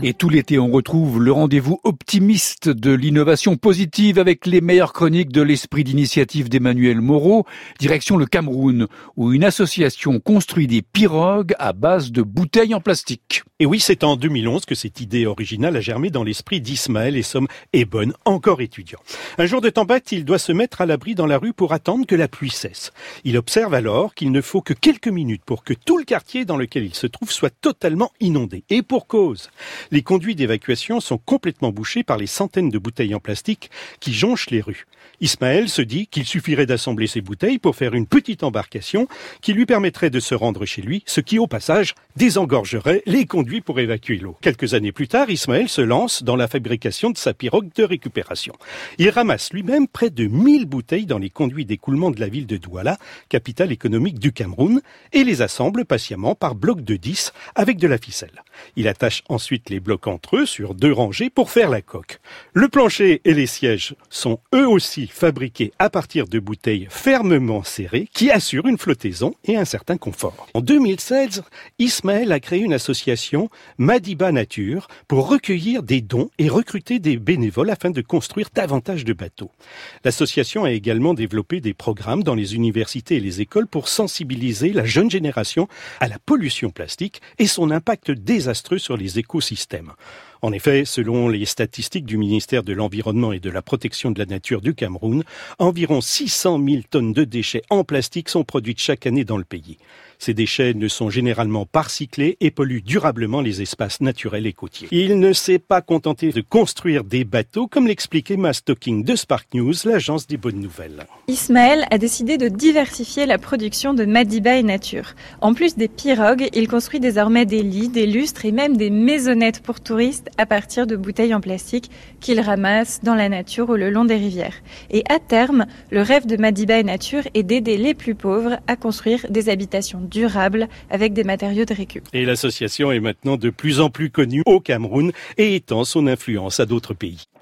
Et tout l'été, on retrouve le rendez-vous optimiste de l'innovation positive avec les meilleures chroniques de l'esprit d'initiative d'Emmanuel Moreau, direction le Cameroun, où une association construit des pirogues à base de bouteilles en plastique. Et oui, c'est en 2011 que cette idée originale a germé dans l'esprit d'Ismaël et Somme Ebon, encore étudiant. Un jour de tempête, il doit se mettre à l'abri dans la rue pour attendre que la pluie cesse. Il observe alors qu'il ne faut que quelques minutes pour que tout le quartier dans lequel il se trouve soit totalement inondé. Et pour cause les conduits d'évacuation sont complètement bouchés par les centaines de bouteilles en plastique qui jonchent les rues. Ismaël se dit qu'il suffirait d'assembler ces bouteilles pour faire une petite embarcation qui lui permettrait de se rendre chez lui, ce qui au passage désengorgerait les conduits pour évacuer l'eau. Quelques années plus tard, Ismaël se lance dans la fabrication de sa pirogue de récupération. Il ramasse lui-même près de 1000 bouteilles dans les conduits d'écoulement de la ville de Douala, capitale économique du Cameroun, et les assemble patiemment par blocs de 10 avec de la ficelle. Il attache ensuite les blocs entre eux sur deux rangées pour faire la coque. Le plancher et les sièges sont eux aussi fabriqués à partir de bouteilles fermement serrées qui assurent une flottaison et un certain confort. En 2016, Ismaël a créé une association Madiba Nature pour recueillir des dons et recruter des bénévoles afin de construire davantage de bateaux. L'association a également développé des programmes dans les universités et les écoles pour sensibiliser la jeune génération à la pollution plastique et son impact désastreux sur les écosystèmes. En effet, selon les statistiques du ministère de l'Environnement et de la Protection de la Nature du Cameroun, environ 600 000 tonnes de déchets en plastique sont produites chaque année dans le pays. Ces déchets ne sont généralement pas recyclés et polluent durablement les espaces naturels et côtiers. Il ne s'est pas contenté de construire des bateaux, comme l'expliquait Emma Stocking de Spark News, l'agence des bonnes nouvelles. Ismaël a décidé de diversifier la production de Madiba et Nature. En plus des pirogues, il construit désormais des lits, des lustres et même des maisonnettes pour touristes à partir de bouteilles en plastique qu'il ramasse dans la nature ou le long des rivières. Et à terme, le rêve de Madiba et Nature est d'aider les plus pauvres à construire des habitations durable avec des matériaux de récup. Et l'association est maintenant de plus en plus connue au Cameroun et étend son influence à d'autres pays.